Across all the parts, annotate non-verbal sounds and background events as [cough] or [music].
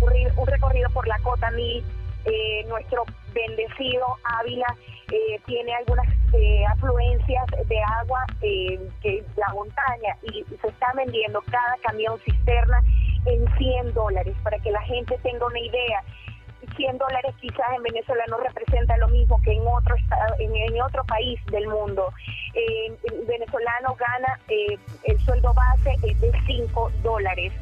un recorrido por la Cota Mil. Eh, nuestro bendecido Ávila eh, tiene algunas eh, afluencias de agua eh, que la montaña y se está vendiendo cada camión cisterna en 100 dólares para que la gente tenga una idea. 100 dólares quizás en Venezuela no representa lo mismo que en otro estado, en, en otro país del mundo. Eh, el venezolano gana eh, el sueldo base es de 5 dólares,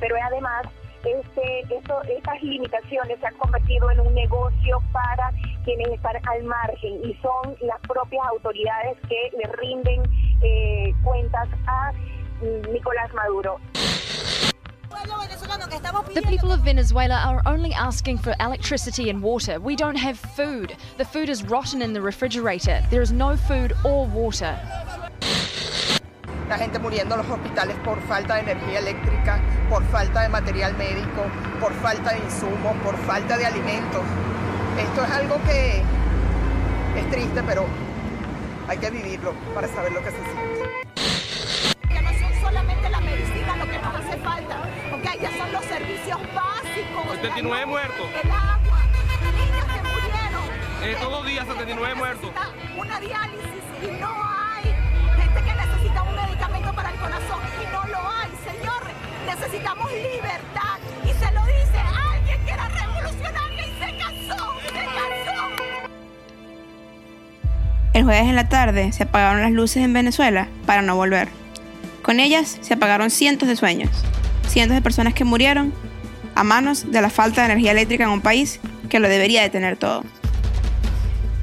pero además este, esto, estas limitaciones se han convertido en un negocio para quienes están al margen y son las propias autoridades que le rinden eh, cuentas a mm, Nicolás Maduro. The people of Venezuela are only asking for electricity and water. We don't have food. The food is rotten in the refrigerator. There is no food or water. La gente muriendo en los hospitales por falta de energía eléctrica, por falta de material médico, por falta de insumos, por falta de alimentos. Esto es algo que es triste, pero hay que vivirlo para saber lo que se siente. Ya no son solamente la medicina lo que nos hace falta, porque ya son los servicios básicos. 79 muertos. El agua, niños que murieron. Eh, todos los días 79 muertos. Una diálisis Jueves en la tarde se apagaron las luces en Venezuela para no volver. Con ellas se apagaron cientos de sueños, cientos de personas que murieron a manos de la falta de energía eléctrica en un país que lo debería de tener todo.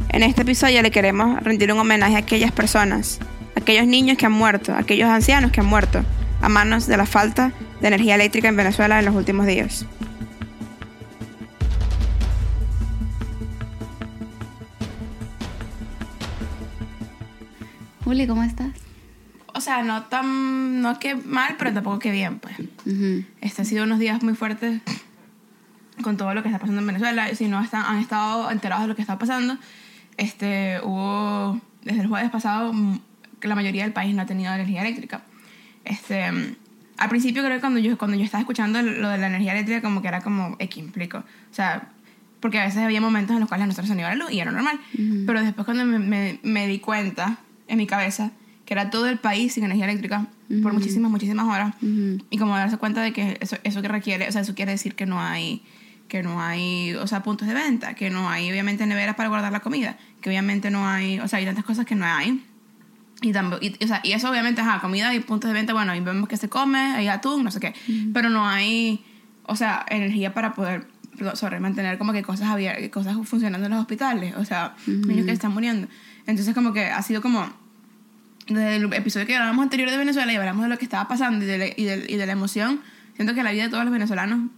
En este episodio le queremos rendir un homenaje a aquellas personas, aquellos niños que han muerto, aquellos ancianos que han muerto a manos de la falta de energía eléctrica en Venezuela en los últimos días. Juli, ¿cómo estás? O sea, no tan, no que mal, pero tampoco que bien, pues. Este han sido unos días muy fuertes con todo lo que está pasando en Venezuela. Si no están, han estado enterados de lo que está pasando, este, hubo, desde el jueves pasado, la mayoría del país no ha tenido energía eléctrica. Este, al principio creo que cuando yo, cuando yo estaba escuchando lo de la energía eléctrica, como que era como, X, implico. O sea, porque a veces había momentos en los cuales nosotros se nos iba la luz y era normal. Pero después cuando me, me, me di cuenta en mi cabeza que era todo el país sin energía eléctrica por muchísimas, muchísimas horas. Y como darse cuenta de que eso, eso que requiere, o sea, eso quiere decir que no hay que no hay, o sea, puntos de venta, que no hay obviamente neveras para guardar la comida, que obviamente no hay, o sea, hay tantas cosas que no hay. Y, tambo- y, o sea, y eso obviamente, ajá, comida y puntos de venta, bueno, y vemos que se come, hay atún, no sé qué, pero no hay, o sea, energía para poder, sorry, mantener como que cosas abiertas, cosas funcionando en los hospitales, o sea, niños que están muriendo. Entonces como que ha sido como, desde el episodio que grabamos anterior de Venezuela y hablamos de lo que estaba pasando y de, la, y de, y de la emoción, siento que la vida de todos los venezolanos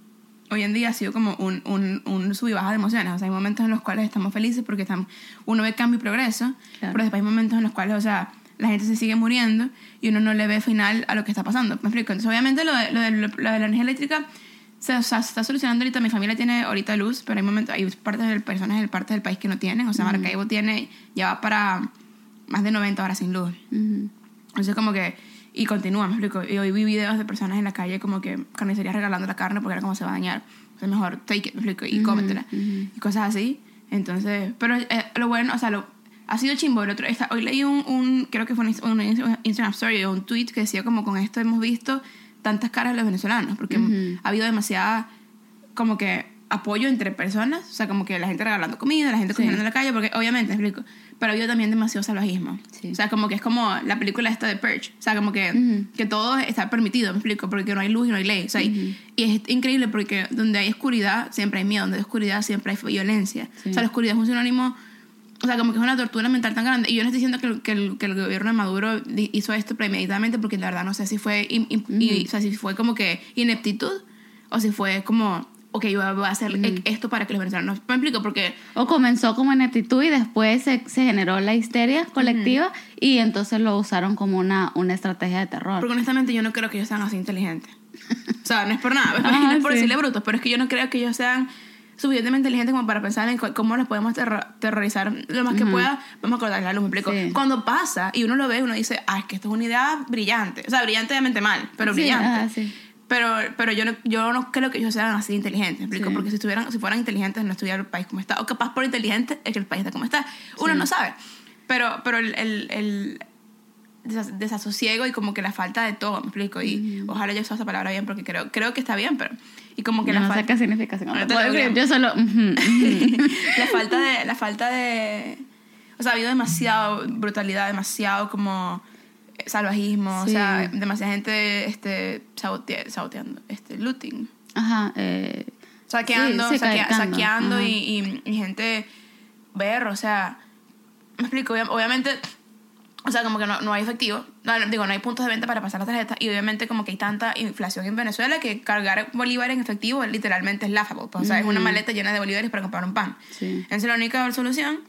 hoy en día ha sido como un, un, un sub y baja de emociones. O sea, hay momentos en los cuales estamos felices porque estamos, uno ve cambio y progreso, Claro. pero después hay momentos en los cuales, o sea, la gente se sigue muriendo y uno no le ve final a lo que está pasando. ¿Me explico? Entonces, obviamente, lo de, lo de, lo de la energía eléctrica se, o sea, se está solucionando ahorita. Mi familia tiene ahorita luz, pero hay momentos, hay partes de personas en partes del país que no tienen. O sea, Maracaibo tiene, ya va para más de 90 horas sin luz. Entonces, como que, y continúa, me explico. Y hoy vi videos de personas en la calle como que carnicerías regalando la carne porque era como se va a dañar. Entonces, mejor take it, me explico, y cómetela. Y cosas así. Entonces, pero eh, lo bueno, o sea, lo, ha sido chimbo. El otro, esta- hoy leí un, un, creo que fue un, un Instagram story o un tweet que decía como con esto hemos visto tantas caras de los venezolanos, porque ha habido demasiada, como que apoyo entre personas, o sea, como que la gente regalando comida, la gente cocinando en la calle, porque obviamente, me explico, pero ha habido también demasiado salvajismo. Sí. O sea, como que es como la película esta de Purge, o sea, como que, que todo está permitido, me explico, porque no hay luz y no hay ley, o sea, y, y es increíble porque donde hay oscuridad siempre hay miedo, donde hay oscuridad siempre hay violencia, o sea, la oscuridad es un sinónimo o sea, como que es una tortura mental tan grande. Y yo no estoy diciendo que el, que el, que el gobierno de Maduro hizo esto premeditadamente, porque la verdad no sé si fue, y- o sea, si fue como que ineptitud o si fue como, ok, yo voy a hacer esto para que los venezolanos. Me explico, porque O comenzó como ineptitud y después se, se generó la histeria colectiva y entonces lo usaron como una, una estrategia de terror. Porque honestamente yo no creo que ellos sean así inteligentes. [laughs] O sea, no es por nada, Ah, [laughs] no es por sí. decirle brutos, pero es que yo no creo que ellos sean suficientemente inteligentes como para pensar en cómo los podemos terro- terrorizar lo más que pueda. Vamos a cortar la luz, me explico. Sí. Cuando pasa y uno lo ve, uno dice, ah, es que esto es una idea brillante. O sea, brillantemente mal, pero Sí, brillante. ajá, sí. Pero, pero yo, no, yo no creo que ellos sean así inteligentes, ¿me explico? Porque si, estuvieran, si fueran inteligentes no estuviera el país como está. O capaz por inteligente es que el país está como está. Uno no sabe. Pero, pero el, el, el desas- desasosiego y como que la falta de todo, ¿me explico? Y ojalá yo use esa palabra bien porque creo, creo que está bien, pero... Y como que la no sé falta... qué significa. así que no decir. Yo solo... [laughs] la falta de la falta de o sea ha habido demasiado brutalidad demasiado como salvajismo o Sí. sea demasiada gente este sabote- saboteando este looting Ajá. Eh, saqueando Sí, sí, saquea- saqueando, y, y- y gente ver o sea me explico obvia- obviamente o sea, como que no, no hay efectivo. No, digo, no hay puntos de venta para pasar la tarjeta. Y obviamente como que hay tanta inflación en Venezuela que cargar bolívares en efectivo literalmente es laughable. pues, o sea, es una maleta llena de bolívares para comprar un pan. Sí. Entonces la única solución,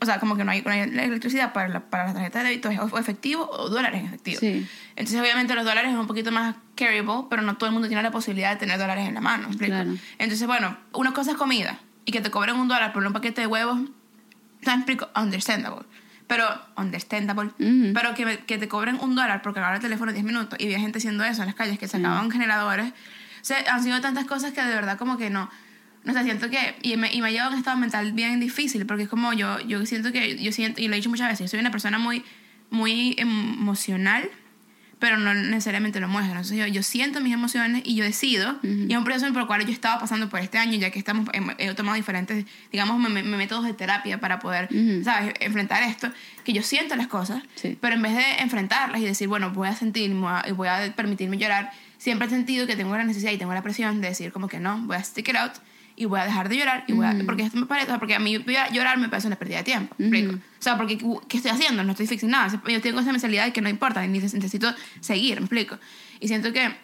o sea, como que no hay, no hay electricidad para la, para la tarjeta de débito, es o efectivo o dólares en efectivo. Sí. Entonces obviamente los dólares es un poquito más carryable, pero no todo el mundo tiene la posibilidad de tener dólares en la mano. Claro. Entonces, bueno, una cosa es comida y que te cobren un dólar por un paquete de huevos, ¿me explico? Understandable. Pero, understandable. Ujú. Pero que, que te cobren un dólar por cargar el teléfono 10 minutos y había gente haciendo eso en las calles que sacaban generadores. O sea, han sido tantas cosas que de verdad como que no. No sé, siento que. Y me, y me ha llevado a un estado mental bien difícil porque es como yo, yo siento que. Yo siento, y lo he dicho muchas veces, yo soy una persona muy, muy emocional pero no necesariamente lo muestro. Entonces yo, yo siento mis emociones y yo decido, y es un proceso por el cual yo estaba pasando por este año, ya que estamos, he tomado diferentes, digamos, me- me- métodos de terapia para poder. ¿sabes?, enfrentar esto, que yo siento las cosas, Sí. pero en vez de enfrentarlas y decir, bueno, voy a sentir y voy a permitirme llorar, siempre he sentido que tengo la necesidad y tengo la presión de decir como que no, voy a stick it out y voy a dejar de llorar y voy a, porque esto me parece, porque a mí llorar me parece una pérdida de tiempo, ¿me explico? O sea, porque ¿qué estoy haciendo? No estoy fixing nada. Yo tengo esa mentalidad de que no importa, ni necesito seguir, ¿me explico? Y siento que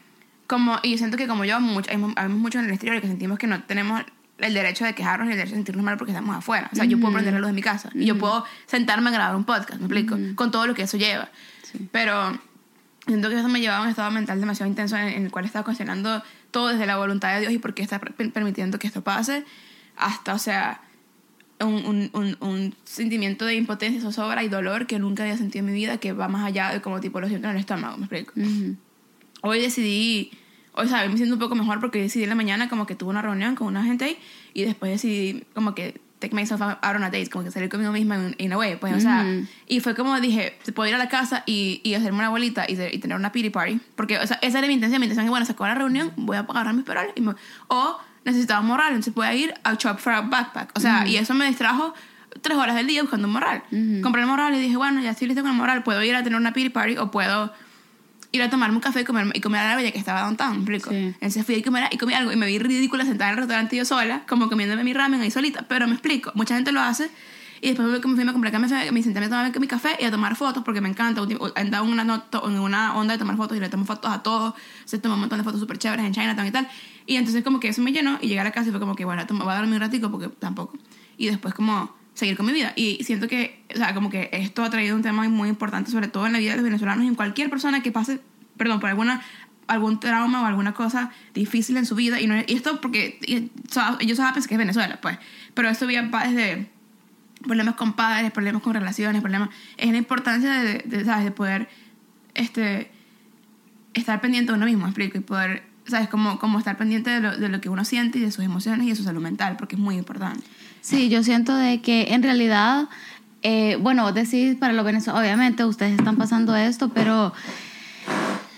como y siento que como yo mucho, hay, hay muchos en el exterior que sentimos que no tenemos el derecho de quejarnos y el derecho de sentirnos mal porque estamos afuera. O sea, yo puedo prender la luz de mi casa y yo puedo sentarme a grabar un podcast, ¿me explico? Con todo lo que eso lleva. Pero siento que eso me llevaba a un estado mental demasiado intenso en, en el cual estaba cuestionando todo desde la voluntad de Dios y por qué está per- permitiendo que esto pase, hasta, o sea, un, un, un, un sentimiento de impotencia, zozobra y dolor que nunca había sentido en mi vida, que va más allá de como tipo lo siento en el estómago, ¿me explico? Ujú. Hoy decidí, hoy sabes, me siento un poco mejor porque decidí en la mañana como que tuve una reunión con una gente ahí y después decidí como que take myself out on a date, como que salir conmigo misma in, in a way, pues, o sea, y fue como dije, puedo ir a la casa y, y hacerme una bolita y, y tener una pity party, porque, o sea, esa era mi intención, mi intención es, bueno, se acabó la reunión, voy a agarrar mis perales y me- o necesitaba un morral, entonces voy a ir a Shop for a Backpack, o sea, y eso me distrajo tres horas del día buscando un morral. Compré el morral y dije, bueno, ya estoy listo con el morral, puedo ir a tener una pity party o puedo ir a tomarme un café y comer, y comer a la bella que estaba downtown, ¿me explico? Sí. Entonces fui a comer y comí algo y me vi ridícula sentada en el restaurante yo sola, como comiéndome mi ramen ahí solita, pero me explico, mucha gente lo hace y después me fui a comprar café, me senté a tomar mi café y a tomar fotos porque me encanta, andado en una, en una onda de tomar fotos y le tomo fotos a todos, se tomó un montón de fotos súper chéveres en Chinatown y tal, y entonces como que eso me llenó y llegué a la casa y fue como que bueno, voy a darme un ratico porque tampoco, y después como seguir con mi vida. Y siento que, o sea, como que esto ha traído un tema muy importante, sobre todo en la vida de los venezolanos y en cualquier persona que pase, perdón, por alguna algún trauma o alguna cosa difícil en su vida. Y, no, esto porque y, o sea, ellos saben que es Venezuela, pues. Pero esto viene desde problemas con padres, problemas con relaciones, problemas... Es la importancia de, de, ¿sabes? de poder este, estar pendiente de uno mismo, ¿me explico, y poder, ¿sabes? Como, como estar pendiente de lo, de lo que uno siente y de sus emociones y de su salud mental, porque es muy importante. Sí, yo siento de que en realidad, eh, bueno, vos decís para los venezolanos, obviamente ustedes están pasando esto, pero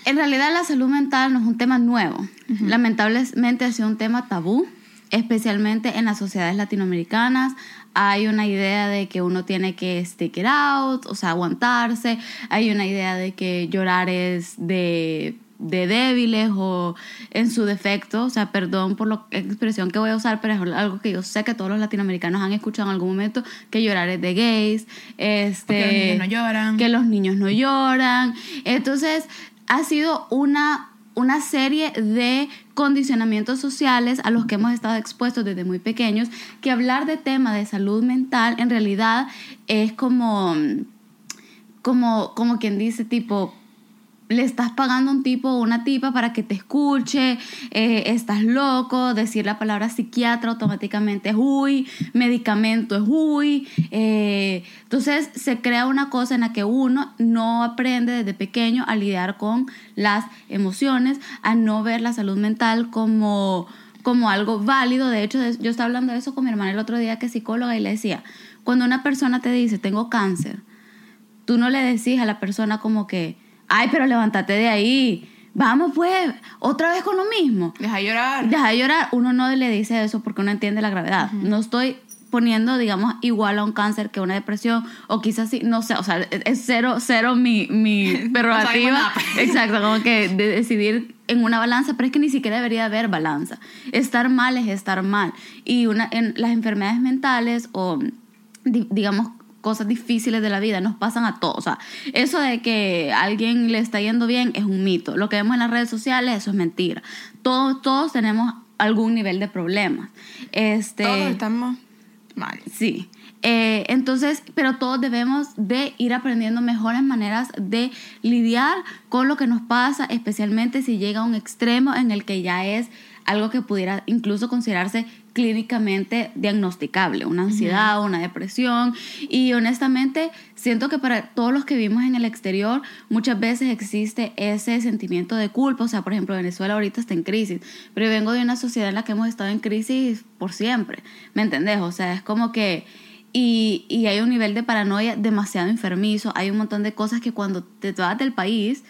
en realidad la salud mental no es un tema nuevo. Lamentablemente ha sido un tema tabú, especialmente en las sociedades latinoamericanas. Hay una idea de que uno tiene que stick it out, o sea, aguantarse. Hay una idea de que llorar es de, de débiles o en su defecto. O sea, perdón por la expresión que voy a usar, pero es algo que yo sé que todos los latinoamericanos han escuchado en algún momento, que llorar es de gays. Este, Que los niños no lloran. que los niños no lloran. Entonces, ha sido una, una serie de condicionamientos sociales a los que hemos estado expuestos desde muy pequeños, que hablar de tema de salud mental en realidad es como, como, como quien dice tipo le estás pagando a un tipo o una tipa para que te escuche, eh, estás loco, decir la palabra psiquiatra automáticamente es uy, medicamento es uy. eh, entonces se crea una cosa en la que uno no aprende desde pequeño a lidiar con las emociones, a no ver la salud mental como, como algo válido. De hecho, yo estaba hablando de eso con mi hermana el otro día que es psicóloga y le decía, cuando una persona te dice tengo cáncer, tú no le decís a la persona como que, ay, pero levántate de ahí, vamos pues, otra vez con lo mismo. Deja de llorar. Deja de llorar, uno no le dice eso porque uno entiende la gravedad. No estoy poniendo, digamos, igual a un cáncer que una depresión, o quizás sí, no sé, o sea, es- cero, cero mi, mi [laughs] prerrogativa. Exacto, como que de decidir en una balanza, pero es que ni siquiera debería haber balanza. Estar mal es estar mal. Y una, en las enfermedades mentales o, di- digamos, cosas difíciles de la vida nos pasan a todos. O sea, eso de que a alguien le está yendo bien es un mito. Lo que vemos en las redes sociales, eso es mentira. Todos, todos tenemos algún nivel de problemas. Este, Todos estamos mal. Sí. Eh, entonces, pero todos debemos de ir aprendiendo mejores maneras de lidiar con lo que nos pasa, especialmente si llega a un extremo en el que ya es algo que pudiera incluso considerarse clínicamente diagnosticable, una ansiedad, una depresión. Y honestamente, siento que para todos los que vivimos en el exterior, muchas veces existe ese sentimiento de culpa. O sea, por ejemplo, Venezuela ahorita está en crisis, pero yo vengo de una sociedad en la que hemos estado en crisis por siempre. ¿Me entendés? O sea, es como que... Y, y hay un nivel de paranoia demasiado enfermizo. Hay un montón de cosas que cuando te vas del país,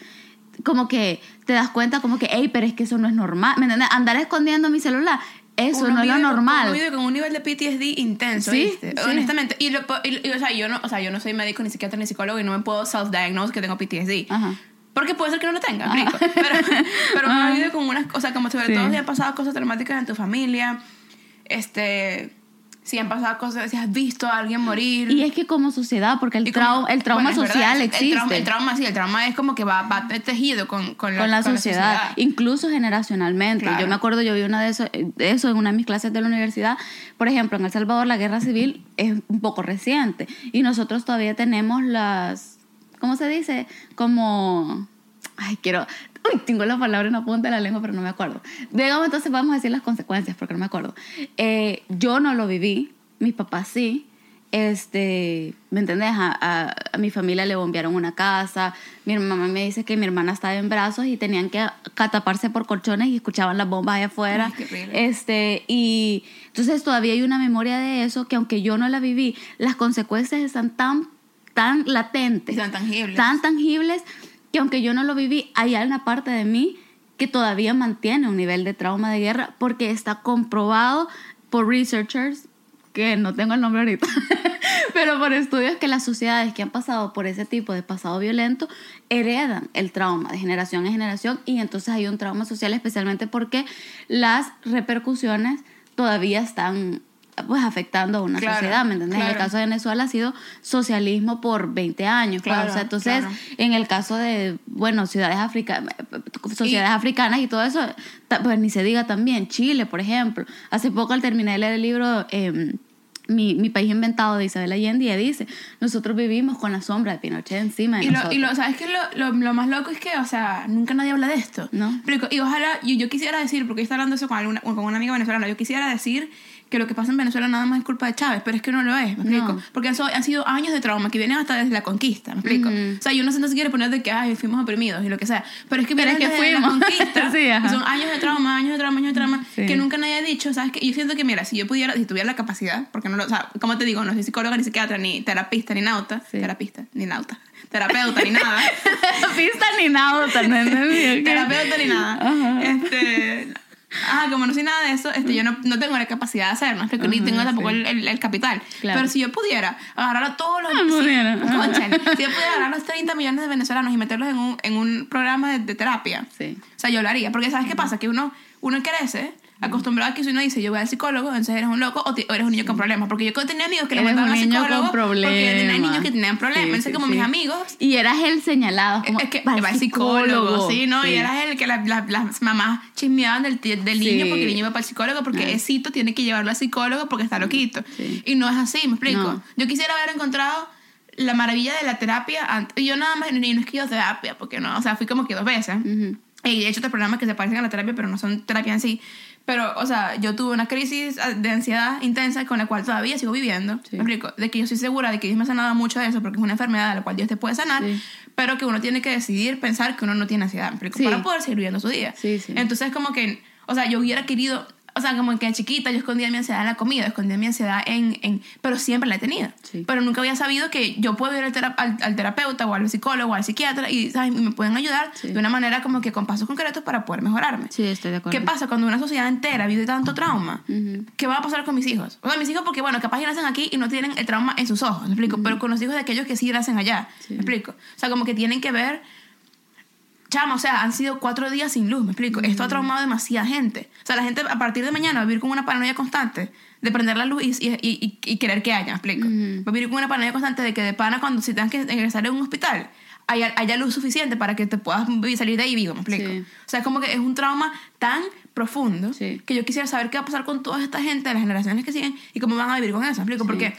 como que te das cuenta como que, hey, pero es que eso no es normal. ¿Me entiendes? Andar escondiendo mi celular, eso Uno no es lo normal. Uno vive con un nivel de PTSD intenso, Sí, ¿viste? sí. Honestamente. Y, lo y- y, o, sea, yo no, o sea, yo no soy médico, ni psiquiatra, ni psicólogo y no me puedo self-diagnose que tengo PTSD. Ajá. Porque puede ser que no lo tenga, explico. Pero, [laughs] pero uno Ajá. vive con unas cosas, como sobre Sí. todo si han pasado cosas traumáticas en tu familia, este, si han pasado cosas, si has visto a alguien morir. Y es que como sociedad, porque el, como- trau- el trauma bueno, es social verdad, existe. El trauma, el trauma, sí, el trauma es como que va, va tejido con, con, la, con la con sociedad, incluso generacionalmente. Claro. Yo me acuerdo, yo vi una de eso, de eso en una de mis clases de la universidad. Por ejemplo, en El Salvador la guerra civil es un poco reciente y nosotros todavía tenemos las, ¿cómo se dice? Como, ay, quiero, [laughs] uy, tengo la palabra en la punta de la lengua, pero no me acuerdo. Digamos, entonces vamos a decir las consecuencias porque no me acuerdo. Eh, yo no lo viví, mis papás sí. Este, ¿me entendés? A, a- a mi familia le bombearon una casa. Mi mamá me dice que mi hermana estaba en brazos y tenían que cataparse por colchones y escuchaban las bombas allá afuera. Ay. Este, y entonces todavía hay una memoria de eso que aunque yo no la viví, las consecuencias están tan, tan latentes, tan tangibles. tan tangibles, que aunque yo no lo viví, hay una parte de mí que todavía mantiene un nivel de trauma de guerra porque está comprobado por researchers, que no tengo el nombre ahorita, [laughs] pero por estudios que las sociedades que han pasado por ese tipo de pasado violento heredan el trauma de generación en generación y entonces hay un trauma social especialmente porque las repercusiones todavía están pues afectando a una Claro, sociedad, ¿me entiendes? En el caso de Venezuela ha sido socialismo por 20 años, pues, Claro, o sea, entonces en el caso de, bueno, ciudades africanas, sociedades Y- africanas y todo eso, pues ni se diga también, Chile, por ejemplo. Hace poco al terminar de leer el libro eh, mi, mi país inventado de Isabel Allende, dice, nosotros vivimos con la sombra de Pinochet encima de Y lo, nosotros. y lo, ¿sabes qué? Lo, lo, lo más loco es que, o sea, nunca nadie habla de esto. No. Explico. Y ojalá, yo, yo quisiera decir, porque yo estaba hablando eso con, alguna, con una amiga venezolana, yo quisiera decir que lo que pasa en Venezuela nada más es culpa de Chávez, pero es que no lo es, ¿me explico? No. Porque eso han sido años de trauma que vienen hasta desde la conquista, ¿me explico? O sea, yo no sé, no se quiere poner de que, ay, fuimos oprimidos y lo que sea, pero es que vienen es que desde la fuimos. conquista, [laughs] Sí, ajá. y son años de trauma, años de trauma, años de trauma, Sí. que nunca nadie ha dicho, ¿sabes? Que yo siento que, mira, si yo pudiera, si tuviera la capacidad, porque no lo, o sea, como te digo, no soy psicóloga, ni psiquiatra, ni terapista, ni nauta, Sí. terapista, ni nauta, terapeuta, ni nada. [laughs] pista ni nada, también. [laughs] terapeuta ni nada. Este, ah, como no soy nada de eso, este, yo no, no tengo la capacidad de hacerlo, explico, ni tengo tampoco sí. el, el- el capital. Claro. Pero si yo pudiera agarrar a todos los... Ah, si- pudiera. [laughs] Si yo pudiera agarrar a los 30 millones de venezolanos y meterlos en un, en un programa de, de terapia, Sí. o sea, yo lo haría. Porque ¿sabes qué pasa? Que uno, uno crece acostumbrado a que si uno dice yo voy al psicólogo, entonces eres un loco o, o eres un niño con problemas. Porque yo tenía amigos que le mandaban al psicólogo con porque tenía problemas. niños que tenían problemas. Sí, Entonces, sí, como sí. mis amigos Y eras el señalado. Como, es que va al psicólogo, sí, ¿no? Y era el que la- la- las mamás chismeaban del, del niño porque el niño iba para el psicólogo porque Ah. Esito tiene que llevarlo al psicólogo porque está loquito. Sí. Y no es así, ¿me explico? No. Yo quisiera haber encontrado la maravilla de la terapia, yo nada más, ni no es que yo terapia, porque no, o sea, fui como que dos veces. Ujú. Y he hecho otros programas que se parecen a la terapia, pero no son terapia en sí. Pero, o sea, yo tuve una crisis de ansiedad intensa con la cual todavía sigo viviendo. Sí. ¿Me explico? De que yo estoy segura de que Dios me ha sanado mucho de eso porque es una enfermedad de la cual Dios te puede sanar, Sí. pero que uno tiene que decidir pensar que uno no tiene ansiedad, ¿me explico? Sí. Para poder seguir viviendo su día. Sí, sí. Entonces, como que, o sea, yo hubiera querido, o sea, como que de chiquita yo escondía mi ansiedad en la comida, escondía mi ansiedad en, en pero siempre la he tenido. Sí. Pero nunca había sabido que yo puedo ir al, tera- al, al terapeuta o al psicólogo o al psiquiatra y, ¿sabes? me pueden ayudar Sí. de una manera como que con pasos concretos para poder mejorarme. Sí, estoy de acuerdo. ¿Qué pasa cuando una sociedad entera vive tanto trauma? ¿Qué va a pasar con mis hijos? O sea, mis hijos, porque bueno, capaz ya nacen aquí y no tienen el trauma en sus ojos, ¿me explico? Pero con los hijos de aquellos que sí nacen allá, Sí. ¿me explico? O sea, como que tienen que ver. Chama, o sea, han sido cuatro días sin luz, ¿me explico? Esto ha traumado a demasiada gente. O sea, la gente a partir de mañana va a vivir con una paranoia constante de prender la luz y, y, y- y querer que haya, ¿me explico? Ujú. Va a vivir con una paranoia constante de que de pana cuando si tengas que ingresar en un hospital haya, haya luz suficiente para que te puedas salir de ahí vivo, ¿me explico? Sí. O sea, es como que es un trauma tan profundo Sí. que yo quisiera saber qué va a pasar con toda esta gente, las generaciones que siguen, y cómo van a vivir con eso, ¿me explico? Sí. Porque,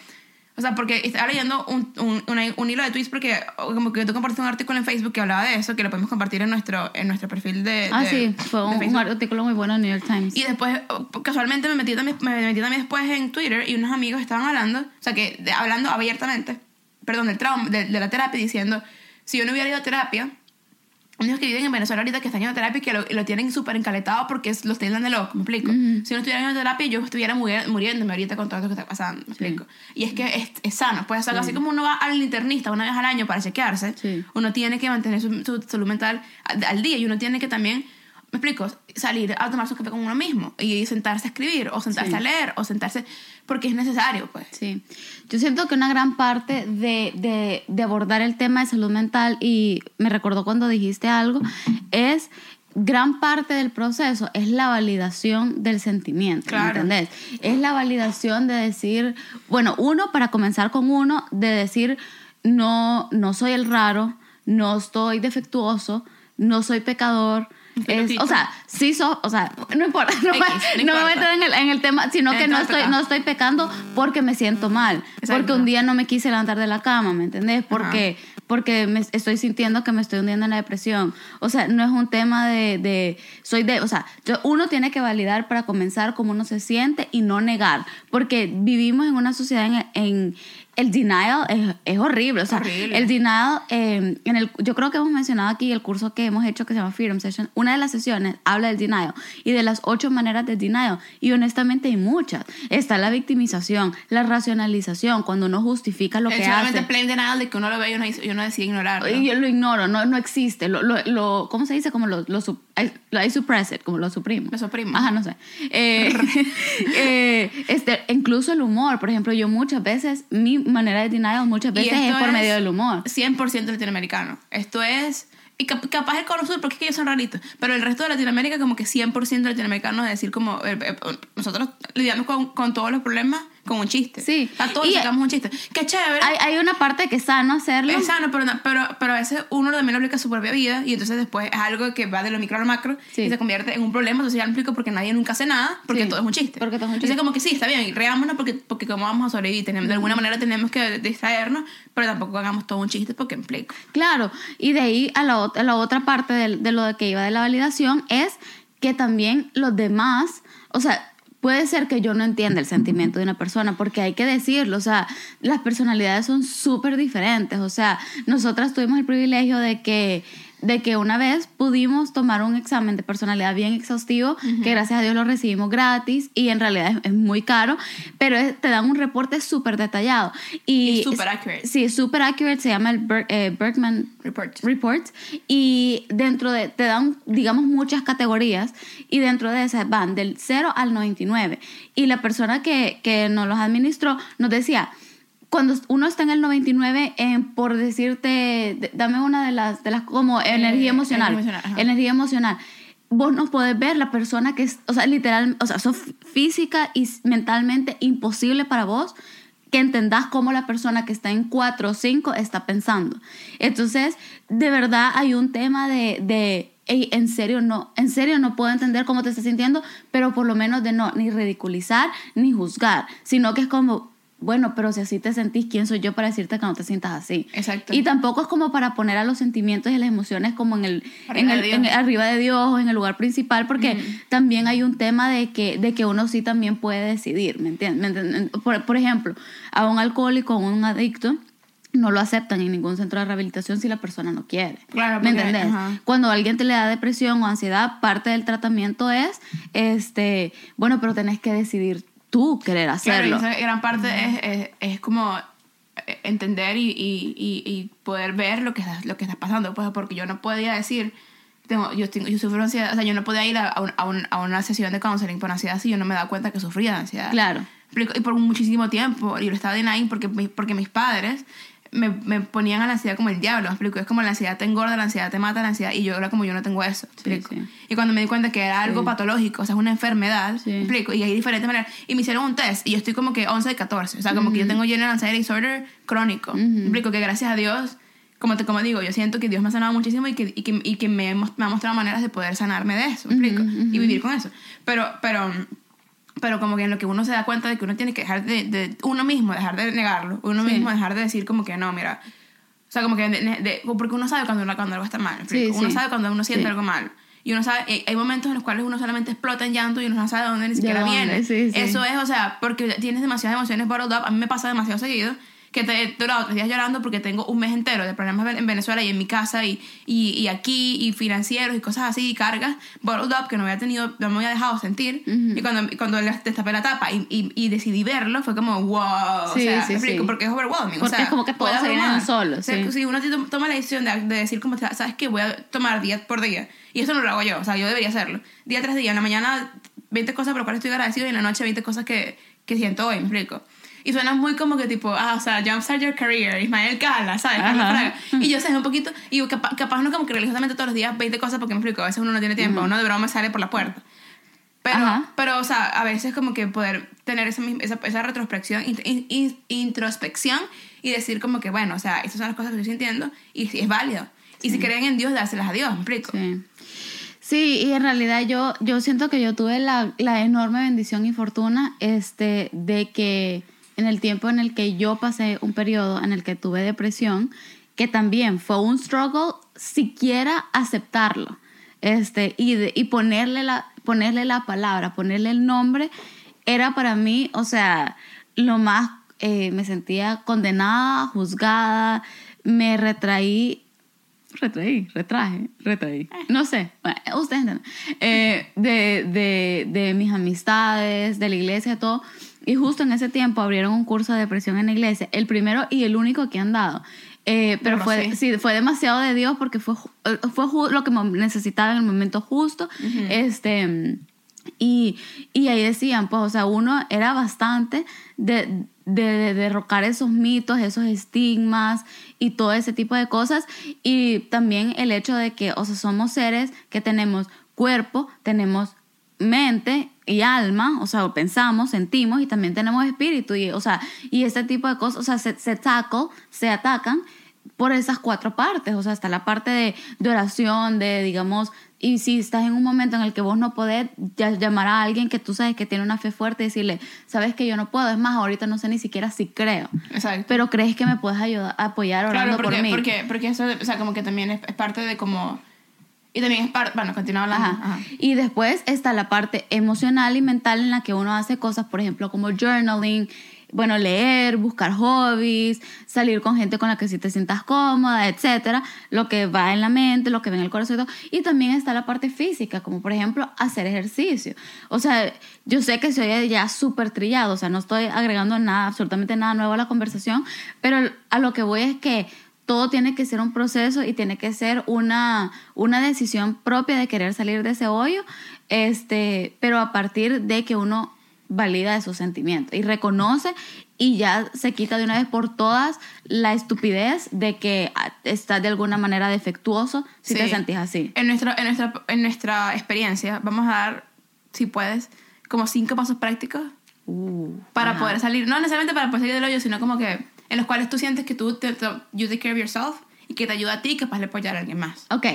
o sea, porque estaba leyendo un, un, una- un hilo de tweets porque como que tú compartiste un artículo en Facebook que hablaba de eso, que lo podemos compartir en nuestro, en nuestro perfil de, Ah, de- sí, fue un, un artículo muy bueno en New York Times. Y después, casualmente, me metí, también, me metí también después en Twitter y unos amigos estaban hablando, o sea, que de- hablando abiertamente, perdón, del trauma, de, de la terapia, diciendo, si yo no hubiera ido a terapia, unos que viven en Venezuela ahorita que están a terapia y que lo, lo tienen súper encaletado porque los tienen de loco, ¿me explico? Ujú. Si no estuviera yendo a terapia, yo estuviera muri- muriéndome ahorita con todo esto que está pasando, ¿me Sí. explico? Y es que es, es sano, pues, sea, así como uno va al internista una vez al año para chequearse, Sí. uno tiene que mantener su, su salud mental al, al día y uno tiene que también, me explico, salir a tomar su café con uno mismo y sentarse a escribir o sentarse Sí. a leer o sentarse porque es necesario, pues. Sí, yo siento que una gran parte de, de, de abordar el tema de salud mental, y me recordó cuando dijiste algo, es gran parte del proceso es la validación del sentimiento, ¿me Claro. ¿entendés? Es la validación de decir, bueno, uno, para comenzar con uno, de decir, no, no soy el raro, no estoy defectuoso, no soy pecador. [laughs] Es- o sea, sí, so, o sea, no importa, no, me, no me meto en el, en el tema, sino que no estoy, pecado. no estoy pecando porque me siento mal, porque un día no me quise levantar de la cama, ¿me entendés? Porque, porque me estoy sintiendo que me estoy hundiendo en la depresión. O sea, no es un tema de, de soy de, o sea, yo- uno tiene que validar para comenzar cómo uno se siente y no negar, porque vivimos en una sociedad en, en- el denial es, es horrible, o sea, Horrible. el denial, eh, en el, yo creo que hemos mencionado aquí el curso que hemos hecho que se llama Freedom Session, una de las sesiones habla del denial y de las ocho maneras del denial y honestamente hay muchas. Está la victimización, la racionalización, cuando uno justifica lo El que solamente hace. plain denial de que uno lo ve y uno, y uno decide ignorarlo. Y yo lo ignoro, no, no existe. Lo, lo, lo- ¿Cómo se dice? Como lo, lo, I, lo- I suppress it, como lo suprimo. Lo suprimo. Ajá, no sé. Eh, [laughs] eh, este, incluso el humor, por ejemplo, yo muchas veces, mi manera de denial muchas veces es por es medio del humor. 100% latinoamericano. Esto es... Y cap- capaz el cono sur, porque es que ellos son raritos. Pero el resto de Latinoamérica, como que 100% latinoamericano, es decir, como... eh, eh, nosotros lidiamos con, con todos los problemas con un chiste. Sí. A todos Y- sacamos un chiste. ¡Qué chévere! Hay, hay una parte que es sano hacerlo. Es sano, pero, pero, pero a veces uno también lo aplica a su propia vida y entonces después es algo que va de lo micro a lo macro Sí. y se convierte en un problema. Entonces ya lo explico porque nadie nunca hace nada, porque Sí. todo es un chiste. Porque todo es un Entonces chiste. como que sí, está bien, reámonos porque, porque cómo vamos a sobrevivir. Tenemos, de alguna manera tenemos que distraernos, pero tampoco hagamos todo un chiste porque implico. Claro, y de ahí a la, a la otra parte de, de lo que iba de la validación es que también los demás, o sea, puede ser que yo no entienda el sentimiento de una persona, porque hay que decirlo, o sea, las personalidades son súper diferentes, o sea, nosotras tuvimos el privilegio de que de que una vez pudimos tomar un examen de personalidad bien exhaustivo, que gracias a Dios lo recibimos gratis y en realidad es, es muy caro, pero es- te dan un reporte súper detallado. Y, súper accurate. Sí, súper accurate, se llama el Ber- eh, Bergman Report. Reports y dentro de, te dan, digamos, muchas categorías y dentro de esas van del 0 al 99 y la persona que, que nos los administró nos decía, cuando uno está en el 99, en, por decirte, de- dame una de las, de las como energía emocional, energía emocional, ajá. energía emocional, vos no podés ver la persona que es, o sea, literal, o sea, sos física y mentalmente imposible para vos que entendás cómo la persona que está en 4 o 5 está pensando. Entonces, de verdad hay un tema de, de "Ey, en serio no, en serio no puedo entender cómo te estás sintiendo, pero por lo menos de no ni ridiculizar ni juzgar, sino que es como bueno, pero si así te sentís, ¿quién soy yo para decirte que no te sientas así? Exacto. Y tampoco es como para poner a los sentimientos y las emociones como en el en Arriba el- de Dios. en- arriba de Dios o en el lugar principal, porque también hay un tema de que, de que uno sí también puede decidir, ¿me entiendes? Por, por ejemplo, a un alcohólico o un adicto no lo aceptan en ningún centro de rehabilitación si la persona no quiere. Claro, ¿Me porque- entendés? ajá. Cuando alguien te le da depresión o ansiedad, parte del tratamiento es, este, bueno, pero tenés que decidir tú querer Claro, hacerlo. esa gran parte es, es, es como eh, entender y, y, y, y poder ver lo que, está, lo que está pasando, pues porque yo no podía decir, tengo, yo, tengo, yo sufro ansiedad, o sea, yo no podía ir a, a, un- a, un- a una sesión de counseling por ansiedad si yo no me daba cuenta que sufría de ansiedad. Claro. Y por muchísimo tiempo, y lo estaba denying porque, porque mis padres me, me ponían a la ansiedad como el diablo, ¿me explico? Es como la ansiedad te engorda, la ansiedad te mata, la ansiedad, y yo era como yo no tengo eso, ¿me Sí, explico? sí. Y cuando me di cuenta que era algo patológico, o sea, es una enfermedad, Sí. ¿me explico? Y hay diferentes maneras. Y me hicieron un test, y yo estoy como que 11 de 14, o sea, como que yo tengo general anxiety disorder crónico, ¿me explico? Que gracias a Dios... Como, te, como digo, yo siento que Dios me ha sanado muchísimo y que, y que, y que me, me ha mostrado maneras de poder sanarme de eso, ¿me explico? Y vivir con eso. Pero, pero, pero como que en lo que uno se da cuenta de que uno tiene que dejar de, de uno mismo, dejar de negarlo, uno Sí. mismo dejar de decir como que no, mira, o sea, como que, de- de- porque uno sabe cuando, cuando algo está mal. Sí, uno sí. sabe cuando uno siente algo mal. Y uno sabe, eh, hay momentos en los cuales uno solamente explota en llanto y uno no sabe de dónde ni siquiera dónde? viene. Eso es, o sea, porque tienes demasiadas emociones bottled up. A mí me pasa demasiado seguido que te he durado tres días llorando porque tengo un mes entero de problemas en Venezuela y en mi casa y, y, y aquí y financieros y cosas así y cargas bottled up que no había tenido, no me había dejado sentir. Y cuando, cuando destapé la tapa y, y, y decidí verlo fue como, wow. o Sí, sea, sí, sí. porque es overwhelming. o Porque sea, es como que todo se viene solo, O sea, si uno to- toma la decisión de, de decir como, ¿sabes qué? Voy a tomar día por día. Y eso no lo hago yo, o sea, yo debería hacerlo. Día tras día, en la mañana 20 cosas por las cuales estoy agradecido y en la noche 20 cosas que, que siento hoy, me explico. Y suena muy como que tipo, ah, o sea, Jumpstart Your Career, Ismael Cala, ¿sabes? Fraga. Y yo sé un poquito, y capaz, capaz no como que religiosamente todos los días 20 cosas porque me explico, a veces uno no tiene tiempo, uno de broma sale por la puerta. Pero, Ajá. pero, o sea, a veces como que poder tener esa, esa, esa retrospección, int- in- in- introspección y decir como que, bueno, o sea, estas son las cosas que estoy sintiendo y sí, es válido. Y si creen en Dios, dárselas a Dios, ¿me explico? Sí. Sí, y en realidad yo, yo siento que yo tuve la, la enorme bendición y fortuna este, de que en el tiempo en el que yo pasé un periodo en el que tuve depresión, que también fue un struggle siquiera aceptarlo este, y, de- y ponerle, la, ponerle la palabra, ponerle el nombre, era para mí, o sea, lo más, eh, me sentía condenada, juzgada, me retraí retraí, retraje, retraí. No sé, ustedes entienden. Eh, de, de, de mis amistades, de la iglesia, todo. Y justo en ese tiempo abrieron un curso de depresión en la iglesia, el primero y el único que han dado. Eh, pero Bueno, fue, sí. sí, fue demasiado de Dios porque fue, eh, fue lo que necesitaba en el momento justo. Este. Y, y ahí decían, pues, o sea, uno era bastante de, de, de derrocar esos mitos, esos estigmas y todo ese tipo de cosas. Y también el hecho de que, o sea, somos seres que tenemos cuerpo, tenemos mente y alma, o sea, pensamos, sentimos y también tenemos espíritu. Y, o sea, y este tipo de cosas, o sea, se, se tackle, se atacan por esas cuatro partes. O sea, está la parte de, de oración, de, digamos, y si estás en un momento en el que vos no podés llamar a alguien que tú sabes que tiene una fe fuerte y decirle, sabes que yo no puedo, es más, ahorita no sé ni siquiera si creo, Exacto. pero crees que me puedes ayudar, apoyar orando claro, porque, por mí. porque, porque eso, o sea, como que también es, es parte de como... Y también es parte... Bueno, continúa hablando. Ajá. Ajá. Y después está la parte emocional y mental en la que uno hace cosas, por ejemplo, como journaling, bueno, leer, buscar hobbies, salir con gente con la que sí te sientas cómoda, etcétera, lo que va en la mente, lo que ve en el corazón y todo. Y también está la parte física, como por ejemplo hacer ejercicio. O sea, yo sé que se oye ya súper trillado, o sea, no estoy agregando nada, absolutamente nada nuevo a la conversación, pero a lo que voy es que todo tiene que ser un proceso y tiene que ser una, una decisión propia de querer salir de ese hoyo, este, pero a partir de que uno valida esos sentimientos y reconoce y ya se quita de una vez por todas la estupidez de que estás de alguna manera defectuoso si te Sí. sentís así. En, nuestro, en, nuestra, en nuestra experiencia, vamos a dar, si puedes, como cinco pasos prácticos para ajá. poder salir, no necesariamente para poder salir del hoyo, sino como que en los cuales tú sientes que tú te, te- you take care of yourself y que te ayuda a ti y capaz de apoyar a alguien más. Ok,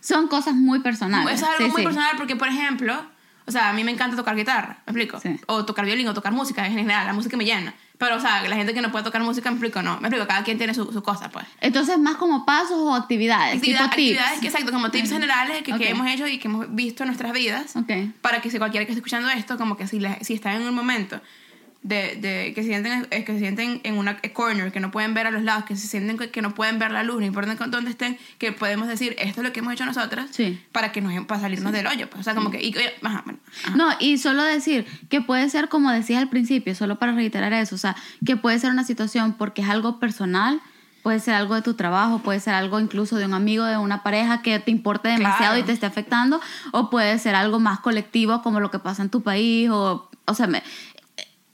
son cosas muy personales. Eso es algo Sí, muy sí. personal porque, por ejemplo, O sea, a mí me encanta tocar guitarra, ¿me explico? Sí. O tocar violín o tocar música en general, la música me llena. Pero, o sea, la gente que no puede tocar música, me explico, no. Me explico, cada quien tiene su, su cosa, pues. Entonces, más como pasos o actividades, Actividad- tipo tips. actividades que, exacto, como tips generales que, que Ok. hemos hecho y que hemos visto en nuestras vidas. Ok. Para que si cualquiera que esté escuchando esto, como que si, le- si están en un momento de, de que se sienten eh, que se sienten en una corner, que no pueden ver a los lados, que se sienten que, que no pueden ver la luz, no importa dónde estén, que podemos decir, esto es lo que hemos hecho nosotras Sí. para que nos para salirnos del hoyo. Pues. O sea, como que... Y, ajá, bueno, ajá. No, y solo decir que puede ser como decías al principio, solo para reiterar eso, o sea, que puede ser una situación porque es algo personal, puede ser algo de tu trabajo, puede ser algo incluso de un amigo, de una pareja que te importe demasiado Claro. y te esté afectando, o puede ser algo más colectivo como lo que pasa en tu país, o, o sea, me-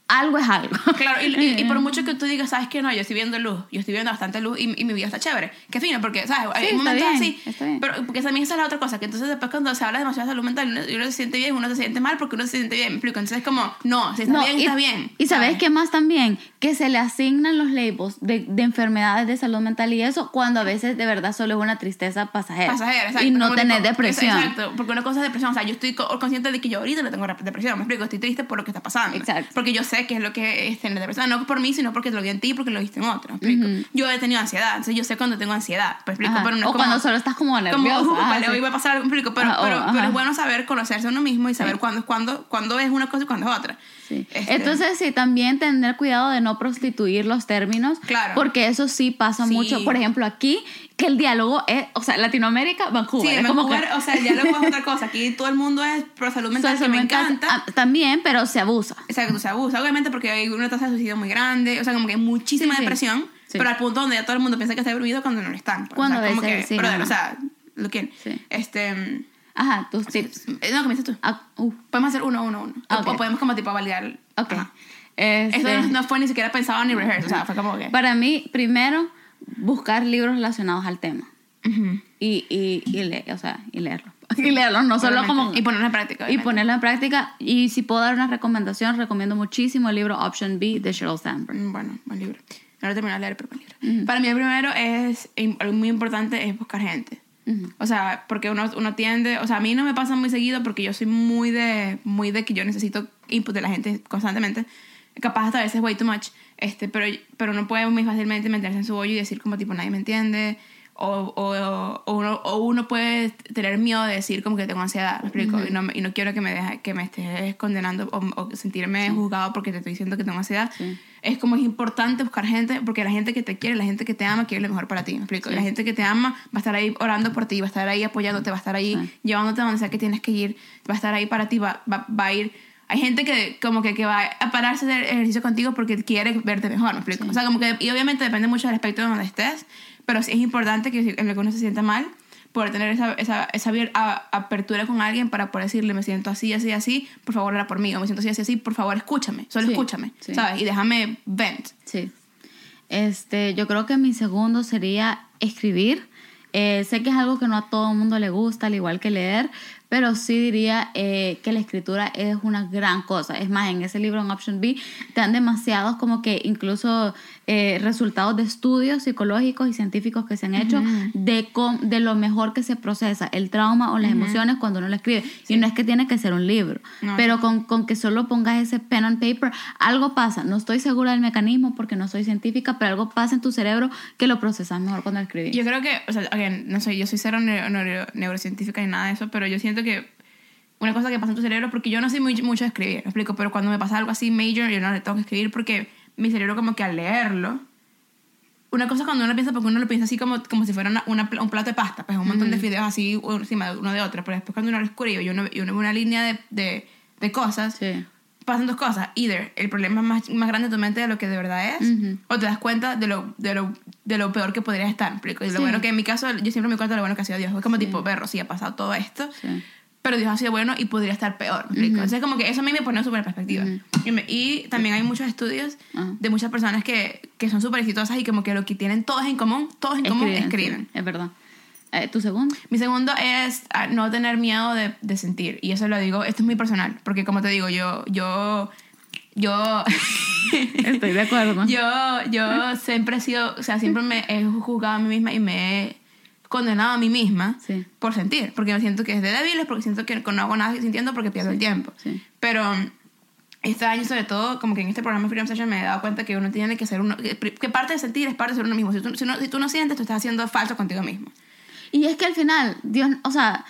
algo es algo. [laughs] Claro, y, y- y por mucho que tú digas, ¿sabes qué? No, yo estoy viendo luz, yo estoy viendo bastante luz y, y mi vida está chévere. Qué fino, porque, ¿sabes? Hay Sí, está momentos bien, así. está. Pero porque también esa es la otra cosa, que entonces después cuando se habla demasiado de salud mental, uno, uno se siente bien, uno se siente mal porque uno se siente bien. ¿Me explico? Entonces es como, no, si estás No, bien, y, estás bien. Y sabes qué más también, que se le asignan los labels de, de enfermedades de salud mental y eso, cuando a veces de verdad solo es una tristeza pasajera. Pasajera, exacto. Y no tener tipo, depresión. Exacto, porque una cosa es depresión. O sea, yo estoy co- consciente de que yo ahorita le tengo depresión. Me explico, estoy triste por lo que está pasando. Exacto. Porque yo sé que es lo que es tener depresión. No por mí, sino porque lo vi en ti, porque lo viste en otro. ¿me explico? Yo he tenido ansiedad, entonces yo sé cuando tengo ansiedad. ¿me explico? Pero no o como- cuando solo estás como como, nerviosa. uh, ajá, vale, sí. hoy va a pasar algo, explico, pero, Ajá, o- pero, pero ajá. es bueno saber conocerse a uno mismo y saber Sí. cuándo, cuándo, cuándo es una cosa y cuándo es otra. Sí. Este, Entonces, sí, también tener cuidado de no prostituir los términos. Claro. Porque eso sí pasa Sí. mucho. Por ejemplo, aquí, que el diálogo es, o sea, Latinoamérica, Vancouver. Sí, es en como Vancouver, que- o sea, ya lo es otra cosa. Aquí todo el mundo es pro salud [laughs] mental, que me encanta. ah, También, pero se abusa. Exacto, se abusa, obviamente porque hay una tasa de suicidio muy grande, o sea, como que hay muchísima Sí, depresión, Sí. pero al punto donde ya todo el mundo piensa que está deprimido cuando no lo están. pues. Cuando o sea, a como que, brother, o sea, lo que, Sí. este, Ajá, tus tips. no, dices tú. Ah, uh, Podemos hacer uno, uno, uno. O- Ok. O, podemos como tipo validar. ok. Este, Esto no, no fue ni siquiera pensado ni rehearsed, o sea, fue como que... Para mí, primero, buscar libros relacionados al tema. Ujú. Y, y, y, le- o sea, y leerlos. [laughs] Y leerlos, no solo como... Y ponerlo en práctica. y obviamente. ponerlo en práctica. Y si puedo dar una recomendación, recomiendo muchísimo el libro Option B de Sheryl Sandberg. Mm, Bueno, buen libro. No lo he terminado de leer, pero buen libro. Para mí el primero es, algo muy importante es buscar gente. O sea, porque uno, uno tiende, o sea, a mí no me pasa muy seguido porque yo soy muy de, muy de que yo necesito input de la gente constantemente. Capaz hasta a veces way too much, este, pero, pero uno puede muy fácilmente meterse en su bollo y decir como tipo nadie me entiende. O, o, o, uno, o uno puede tener miedo de decir como que tengo ansiedad, ¿me explico? y, no, y no quiero que me, deje, que me estés condenando o, sentirme juzgado porque te estoy diciendo que tengo ansiedad. Sí. Es como es importante buscar gente, porque la gente que te quiere, la gente que te ama, quiere lo mejor para ti, ¿me explico? Y La gente que te ama va a estar ahí orando por ti, va a estar ahí apoyándote, va a estar ahí Sí. llevándote a donde sea que tienes que ir, va a estar ahí para ti, va, va, va a ir... Hay gente que como que, que va a pararse de ejercicio contigo porque quiere verte mejor, ¿me explico? O sea, como que... Y obviamente depende mucho del aspecto de donde estés, pero sí es importante que en lo que uno se sienta mal, poder tener esa, esa, esa apertura con alguien para poder decirle, me siento así, así, así, por favor, ora por mí, o me siento así, así, así, por favor, escúchame, solo Sí, escúchame, sí. ¿sabes? Y déjame vent. Sí. Este, yo creo que mi segundo sería escribir. Eh, sé que es algo que no a todo el mundo le gusta, al igual que leer, pero sí diría eh, que la escritura es una gran cosa. Es más, en ese libro, en Option B, te dan demasiados como que incluso eh, resultados de estudios psicológicos y científicos que se han hecho de, com- de lo mejor que se procesa el trauma o las emociones cuando uno lo escribe. Y no es que tiene que ser un libro, No, pero con, con que solo pongas ese pen and paper, algo pasa. No estoy segura del mecanismo porque no soy científica, pero algo pasa en tu cerebro que lo procesas mejor cuando lo escribís. Yo creo que, o sea, again, no soy, yo soy cero neuro- neuro- neurocientífica ni nada de eso, pero yo siento que una cosa que pasa en tu cerebro, porque yo no soy muy, mucho de escribir, me explico, pero cuando me pasa algo así major, yo no le tengo que escribir porque mi cerebro como que al leerlo, una cosa cuando uno piensa, porque uno lo piensa así como, como si fuera una, una un plato de pasta, pues un montón de fideos así encima de uno de otro, pero después cuando uno lo escribe y uno, y uno ve una línea de, de, de cosas, Sí. pasan dos cosas. Either el problema es más, más grande de tu mente de lo que de verdad es, o te das cuenta de lo, de lo, de lo peor que podrías estar. Y lo Sí. bueno que en mi caso, yo siempre me cuento de lo bueno que ha sido Dios. Es como tipo, perro, sí ha pasado todo esto, Sí. Pero Dios ha sido bueno y podría estar peor. ¿me explico? Entonces, como que eso a mí me pone súper en perspectiva. y, me- y también hay muchos estudios Ajá. de muchas personas que, que son súper exitosas y como que lo que tienen todos en común, todos en común sí, escriben. es verdad. Eh, ¿Tu segundo? Mi segundo es ah, no tener miedo de, de sentir. Y eso lo digo, esto es muy personal, porque como te digo, yo, yo, yo, [laughs] Estoy de acuerdo. [laughs] yo, yo siempre he sido, o sea, siempre me he juzgado a mí misma y me he condenado a mí misma Sí. por sentir, porque me siento que es de débiles, porque siento que no hago nada sintiendo porque pierdo el tiempo. sí. Pero um, este año, sobre todo, como que en este programa Freedom Session me he dado cuenta que uno tiene que ser uno, que, parte de sentir es parte de ser uno mismo. Si tú, si, no, si tú no sientes, tú estás haciendo falso contigo mismo. Y es que al final, Dios, o sea,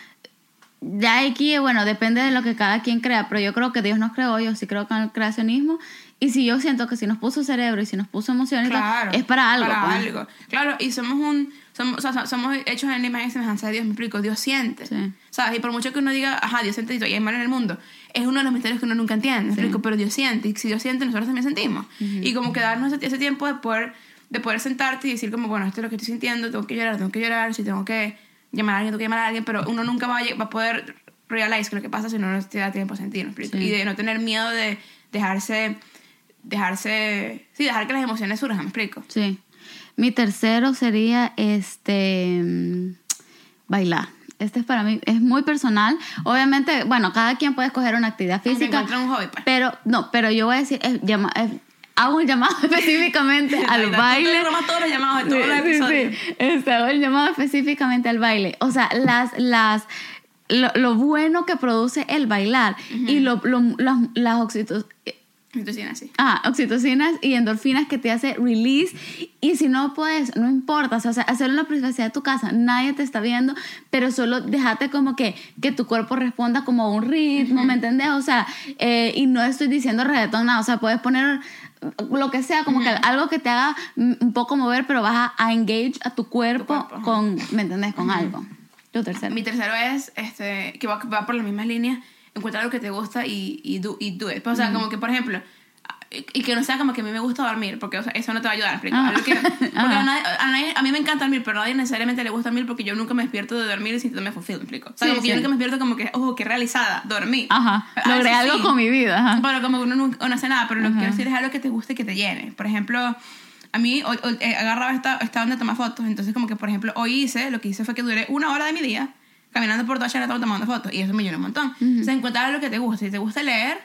ya aquí, bueno, depende de lo que cada quien crea, pero yo creo que Dios nos creó, yo sí creo que en el creacionismo, y si yo siento que si nos puso cerebro y si nos puso emociones, Claro. es para algo. Para pues. algo. Claro, y somos un. Somos, o sea, somos hechos en la imagen y semejanza de Dios, me explico. Dios siente. Sí. ¿Sabes? Y por mucho que uno diga, ajá, Dios siente y hay mal en el mundo, es uno de los misterios que uno nunca entiende, me explico. Pero Dios siente. Y si Dios siente, nosotros también sentimos. Y como que darnos ese, ese tiempo de poder, de poder sentarte y decir, como, bueno, esto es lo que estoy sintiendo, tengo que llorar, tengo que llorar, si tengo que llamar a alguien, tengo que llamar a alguien, pero uno nunca va a, va a poder realize que lo que pasa si uno no te da tiempo a sentir, ¿me explico? Sí. Y de no tener miedo de dejarse dejarse, sí, dejar que las emociones surjan, me explico. Sí. Mi tercero sería este mm, bailar. Este es para mí, es muy personal. Obviamente, bueno, cada quien puede escoger una actividad física. un hobby, pues. Pero, no, pero yo voy a decir, es llama- es- hago un llamado [laughs] específicamente al baile. todos los llamados de todos los sí, sí. Este, hago el llamado específicamente al baile. O sea, las, las, lo, lo bueno que produce el bailar y lo, lo- las, las oxitos- Así. ah, oxitocinas y endorfinas que te hace release. Y si no puedes, no importa. O sea, hacerlo en la privacidad de tu casa. Nadie te está viendo, pero solo déjate como que, que tu cuerpo responda como a un ritmo, ¿me entendés? O sea, eh, y no estoy diciendo reggaetón, nada. O sea, puedes poner lo que sea, como que algo que te haga mm, un poco mover, pero vas a, a engage a tu cuerpo, cuerpo, ajá. con, ¿me entendés? Con algo. Tu tercero. Mi tercero es, este, que va, va por las mismas líneas, encontrar lo que te gusta y, y, do, y do it. O sea, como que, por ejemplo, y que no sea como que a mí me gusta dormir, porque o sea, eso no te va a ayudar. Ah. Algo que- [laughs] porque a, Ajá. nadie- a, nadie- a mí me encanta dormir, pero a nadie necesariamente le gusta dormir porque yo nunca me despierto de dormir y sintiéndome fulfilled, ¿me explico? O sea, Sí, como que yo sí. nunca me despierto como que, oh, qué realizada, dormí. Ajá. A Logré algo sí. con mi vida. Ajá. Bueno, como uno no, no hace nada, pero lo que quiero decir es algo que te guste y que te llene. Por ejemplo, a mí hoy, hoy, eh, agarraba esta, esta onda de tomar fotos, entonces como que, por ejemplo, hoy hice, lo que hice fue que duré una hora de mi día caminando por toda Chinatown tomando fotos, y eso me llenó un montón. Entonces, encontrar lo que te gusta. Si te gusta leer,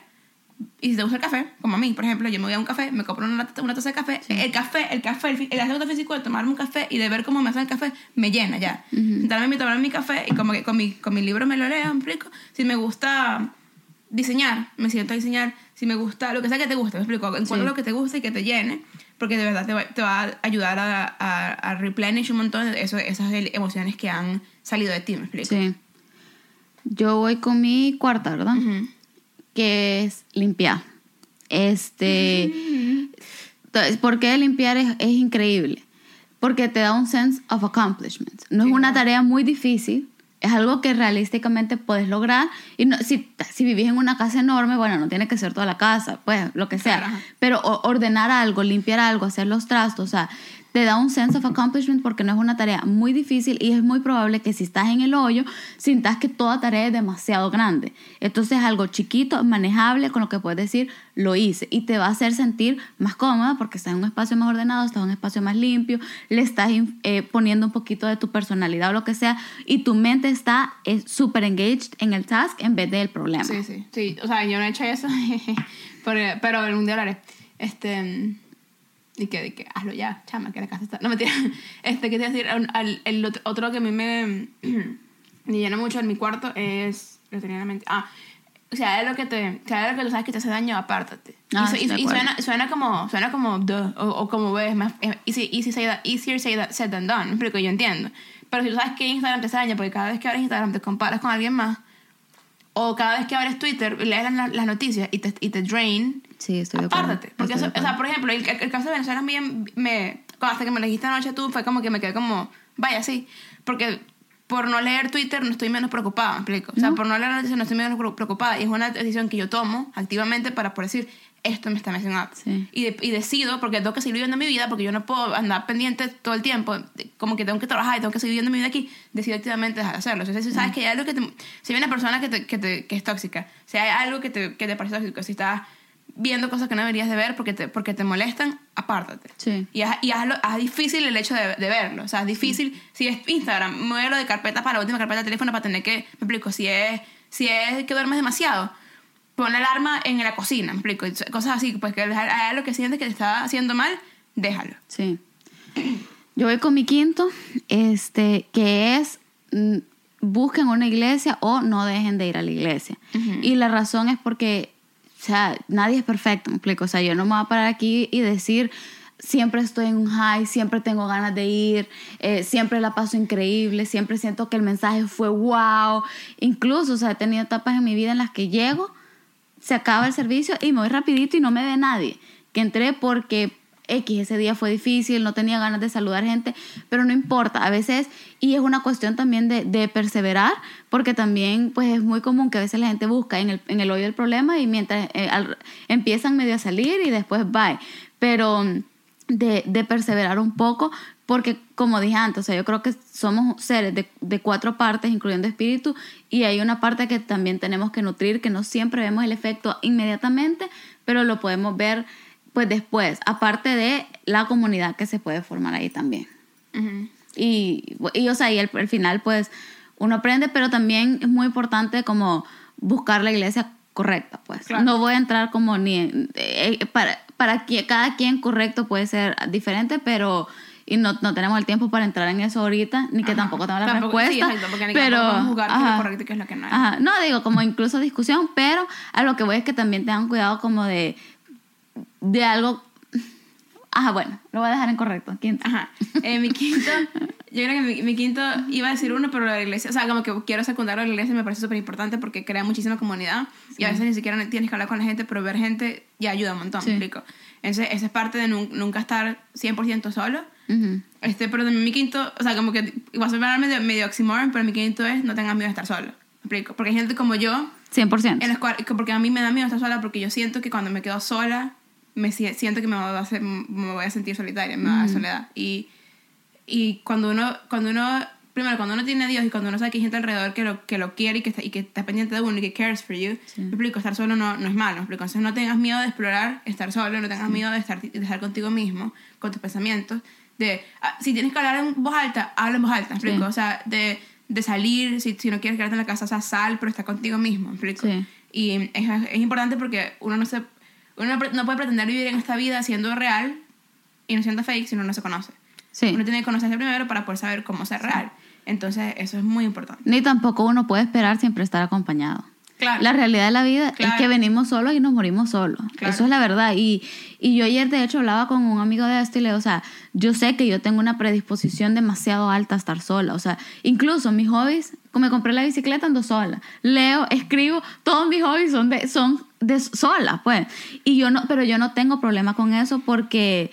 y si te gusta el café, como a mí, por ejemplo, yo me voy a un café, me compro una, una taza de café, el café, el café, el, el aspecto físico de tomarme un café y de ver cómo me hacen el café, me llena ya. Sentarme a mí, tomar mi café y como que con mi, con mi libro me lo leo, me explico. Si me gusta diseñar, me siento a diseñar. Si me gusta, lo que sea que te guste, me explico. Encuentra Sí. lo que te guste y que te llene, porque de verdad te va, te va a ayudar a, a, a replenish un montón de eso, esas emociones que han salido de ti, me explico. Sí. Yo voy con mi cuarta, ¿verdad? Ujú. Que es limpiar. Este. Entonces, ¿Por qué limpiar es, es increíble? Porque te da un sense of accomplishment. No es una tarea muy difícil. Es algo que realísticamente puedes lograr. Y no, si, si vivís en una casa enorme, bueno, no tiene que ser toda la casa, pues lo que sea. Claro. Pero o- ordenar algo, limpiar algo, hacer los trastos, o sea, te da un sense of accomplishment porque no es una tarea muy difícil y es muy probable que si estás en el hoyo, sintas que toda tarea es demasiado grande. Entonces, algo chiquito, manejable, con lo que puedes decir, lo hice. Y te va a hacer sentir más cómoda porque estás en un espacio más ordenado, estás en un espacio más limpio, le estás eh, poniendo un poquito de tu personalidad o lo que sea, y tu mente está eh, súper engaged en el task en vez del problema. Sí, sí, sí. O sea, yo no he hecho eso, [laughs] pero, pero algún día lo. Este. Y que, de que hazlo ya, chama, que la casa está. No mentira. [laughs] Este, que te decir, Al- al- el otro, que a mí me, [clears throat] me llena mucho en mi cuarto es. Lo tenía en la mente. Ah, o sea, es lo que te. O sea, es lo que tú sabes que te hace daño, apártate. Ah, y, y- y suena, suena como. Suena como. duh, o, o como ves, más. eh, Easy, easy say that- easier say that- said than done. Pero que yo entiendo. Pero si tú sabes que Instagram te hace daño, porque cada vez que abres Instagram te comparas con alguien más. O cada vez que abres Twitter, lees las, las noticias y te, y te drain, Sí, estoy de acuerdo. apártate. Porque, eso, o sea, por ejemplo, el, el caso de Venezuela a mí me, hasta que me lo dijiste anoche tú, fue como que me quedé como, vaya, sí. Porque por no leer Twitter no estoy menos preocupada, ¿me explico? O sea, No. por no leer noticias no estoy menos pre- preocupada. Y es una decisión que yo tomo activamente para por decir, esto me está messing up. Sí. Y, de- y decido, porque tengo que seguir viviendo mi vida, porque yo no puedo andar pendiente todo el tiempo, como que tengo que trabajar y tengo que seguir viviendo mi vida aquí, decido activamente dejar de hacerlo. O sea, si sabes que hay algo que te... Si hay una persona que, te, que, te- que es tóxica, si hay algo que te, que te parece tóxico, si estás viendo cosas que no deberías de ver porque te, porque te molestan, apártate. Sí. Y, haz, y hazlo, haz difícil el hecho de, de verlo. O sea, es difícil. Si es Instagram, muévelo de carpeta para la última carpeta de teléfono para tener que. Me explico. Si es, si es que duermes demasiado, pon la alarma en la cocina. Me explico. Cosas así. Pues que algo que sientes que te está haciendo mal, déjalo. Sí. Yo voy con mi quinto, este, que es mm, busquen una iglesia o no dejen de ir a la iglesia. Y la razón es porque, sea, nadie es perfecto, me explico. O sea, yo no me voy a parar aquí y decir, siempre estoy en un high, siempre tengo ganas de ir, eh, siempre la paso increíble, siempre siento que el mensaje fue wow. Incluso, o sea, he tenido etapas en mi vida en las que llego, se acaba el servicio y me voy rapidito y no me ve nadie. Que entré porque X, ese día fue difícil, no tenía ganas de saludar gente, pero no importa, a veces, y es una cuestión también de, de perseverar, porque también pues es muy común que a veces la gente busca en el, en el hoyo del problema y mientras eh, empiezan medio a salir y después bye, pero de, de perseverar un poco, porque como dije antes, o sea, yo creo que somos seres de, de cuatro partes, incluyendo espíritu, y hay una parte que también tenemos que nutrir, que no siempre vemos el efecto inmediatamente, pero lo podemos ver pues después, aparte de la comunidad que se puede formar ahí también. Y, y, o sea, y al, al final pues uno aprende, pero también es muy importante como buscar la iglesia correcta, pues. Claro. No voy a entrar como ni en- eh, para, para que cada quien correcto puede ser diferente, pero y no, no tenemos el tiempo para entrar en eso ahorita, ni que Ajá. tampoco tengo la Tampoco- sí, respuesta. exacto, porque ni pero podemos jugar qué es lo correcto y qué es lo que no es. Ajá. No, digo, como incluso discusión, pero a lo que voy es que también tengan cuidado como de, de algo... Ajá, bueno, lo voy a dejar en correcto. Quinto. Ajá. Eh, mi quinto, yo creo que mi, mi quinto iba a decir uno, pero la iglesia, o sea, como que quiero secundarlo a la iglesia me parece súper importante porque crea muchísima comunidad y a veces ni siquiera tienes que hablar con la gente, pero ver gente ya ayuda un montón, Sí. explico. Entonces, esa es parte de nun- nunca estar 100% solo. Este, pero también mi quinto, o sea, como que va a sonar medio, medio oxymoron, pero mi quinto es no tengas miedo de estar solo. ¿Me explico? Porque hay gente como yo, 100%. en que porque a mí me da miedo estar sola porque yo siento que cuando me quedo sola me si- siento que me voy a, hacer, me voy a sentir solitaria me va a dar soledad. Y, y cuando uno cuando uno primero cuando uno tiene a Dios y cuando uno sabe que hay gente alrededor que lo, que lo quiere y que, está, y que está pendiente de uno y que cares for you me explico estar solo no, no es malo me explico. Entonces no tengas miedo de explorar estar solo no tengas miedo de estar, de estar contigo mismo con tus pensamientos de ah, si tienes que hablar en voz alta habla en voz alta me explico. Sí. o sea de, de salir si, si no quieres quedarte en la casa o sea sal pero está contigo mismo me explico. Sí. y es, es importante porque uno no se uno no puede pretender vivir en esta vida siendo real y no siendo fake si uno no se conoce. Sí. Uno tiene que conocerse primero para poder saber cómo ser real. Entonces, eso es muy importante. Ni tampoco uno puede esperar siempre estar acompañado. Claro. La realidad de la vida Claro. es que venimos solos y nos morimos solos. Claro. Eso es la verdad. Y, y yo ayer, de hecho, hablaba con un amigo de esto y le digo, o sea, yo sé que yo tengo una predisposición demasiado alta a estar sola. O sea, incluso mis hobbies, como me compré la bicicleta, ando sola. Leo, escribo, todos mis hobbies son de, son de sola, pues. Y yo no, pero yo no tengo problema con eso porque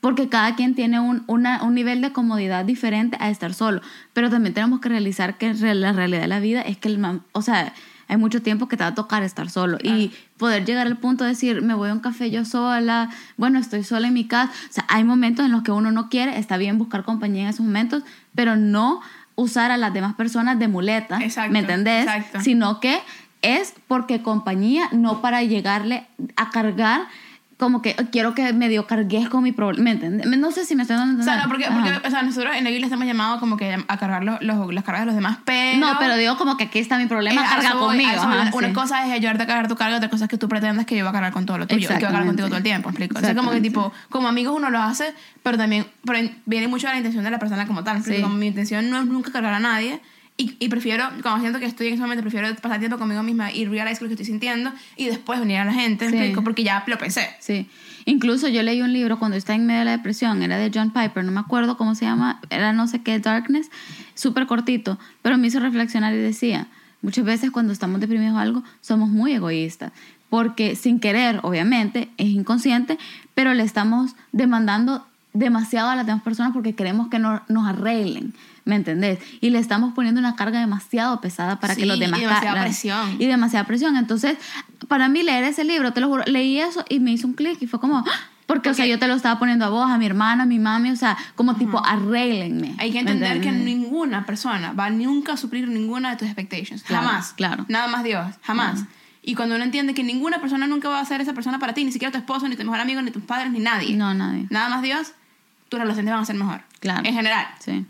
porque cada quien tiene un, una- un nivel de comodidad diferente a estar solo. Pero también tenemos que realizar que la realidad de la vida es que, el o sea, hay mucho tiempo que te va a tocar estar solo. Y poder llegar al punto de decir, me voy a un café yo sola, bueno, estoy sola en mi casa. O sea, hay momentos en los que uno no quiere, está bien buscar compañía en esos momentos, pero no usar a las demás personas de muleta, Exacto, ¿me entendés? exacto. Sino que es porque compañía, no para llegarle a cargar como que quiero que medio cargues con mi problema, ¿me entiendes? No sé si me estoy dando a O sea, no, porque, porque o sea, nosotros en la Biblia estamos llamados como que a cargar los, los, las cargas de los demás, pero... no, pero digo como que aquí está mi problema, Eh, a carga voy, conmigo. a ajá, Una sí. cosa es ayudarte a cargar tu carga, otra cosa es que tú pretendas que yo voy a cargar con todo lo tuyo, que voy a cargar contigo todo el tiempo, ¿me explico? Entonces, como que tipo, como amigos uno lo hace, pero también pero viene mucho de la intención de la persona como tal. Sí. Como mi intención no es nunca cargar a nadie. Y, y prefiero, cuando siento que estoy en ese momento, prefiero pasar tiempo conmigo misma y realize lo que estoy sintiendo y después venir a la gente, ¿me Sí. explico? Porque ya lo pensé. Sí. Incluso yo leí un libro cuando estaba en medio de la depresión, era de John Piper, no me acuerdo cómo se llama, era no sé qué, Darkness, súper cortito, pero me hizo reflexionar y decía, muchas veces cuando estamos deprimidos o algo, somos muy egoístas, porque sin querer, obviamente, es inconsciente, pero le estamos demandando demasiado a las demás personas porque queremos que no- nos arreglen, ¿me entendés? Y le estamos poniendo una carga demasiado pesada para Sí, que los y demás demasiada ca- presión. y demasiada presión. Entonces, para mí leer ese libro, te lo juro, leí eso y me hizo un clic y fue como, ¡ah! porque, o sea, yo te lo estaba poniendo a vos, a mi hermana, a mi mami, o sea, como tipo, arréglenme. Hay que ¿me entender que ninguna persona va nunca a suplir ninguna de tus expectations. Claro, jamás. claro. Nada más Dios. Jamás. Y cuando uno entiende que ninguna persona nunca va a ser esa persona para ti, ni siquiera tu esposo, ni tu mejor amigo, ni tus padres, ni nadie. No, nadie. Nada más Dios, tus relaciones van a ser mejor. Claro. En general. Sí.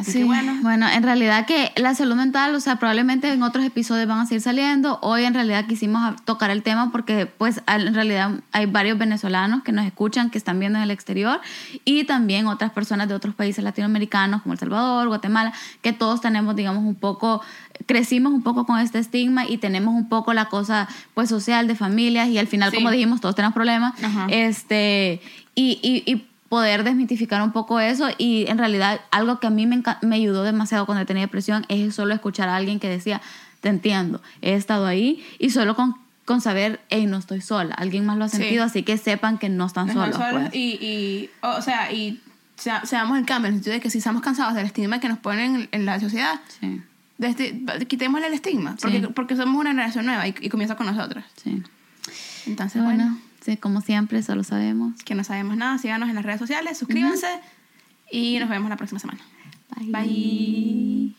Así Sí, que bueno. bueno, en realidad que la salud mental, o sea, probablemente en otros episodios van a seguir saliendo. Hoy en realidad quisimos tocar el tema porque pues en realidad hay varios venezolanos que nos escuchan, que están viendo en el exterior y también otras personas de otros países latinoamericanos como El Salvador, Guatemala, que todos tenemos, digamos, un poco, crecimos un poco con este estigma y tenemos un poco la cosa pues social de familias y al final, Sí. como dijimos, todos tenemos problemas. Ajá. Este, y, y, y poder desmitificar un poco eso y en realidad algo que a mí me, me ayudó demasiado cuando tenía depresión es solo escuchar a alguien que decía, te entiendo, he estado ahí y solo con, con saber, hey, no estoy sola, alguien más lo ha Sí. sentido, así que sepan que no están No solos. solos pues. y, y, o sea, y sea- seamos el cambio, en el sentido de que si estamos cansados del estigma que nos ponen en, en la sociedad, Sí, desde, quitémosle el estigma, porque, Sí. porque somos una generación nueva y, y comienza con nosotros. sí. Entonces, Bueno, bueno, sí, como siempre, solo sabemos. que no sabemos nada, síganos en las redes sociales, suscríbanse y nos vemos la próxima semana. Bye. Bye.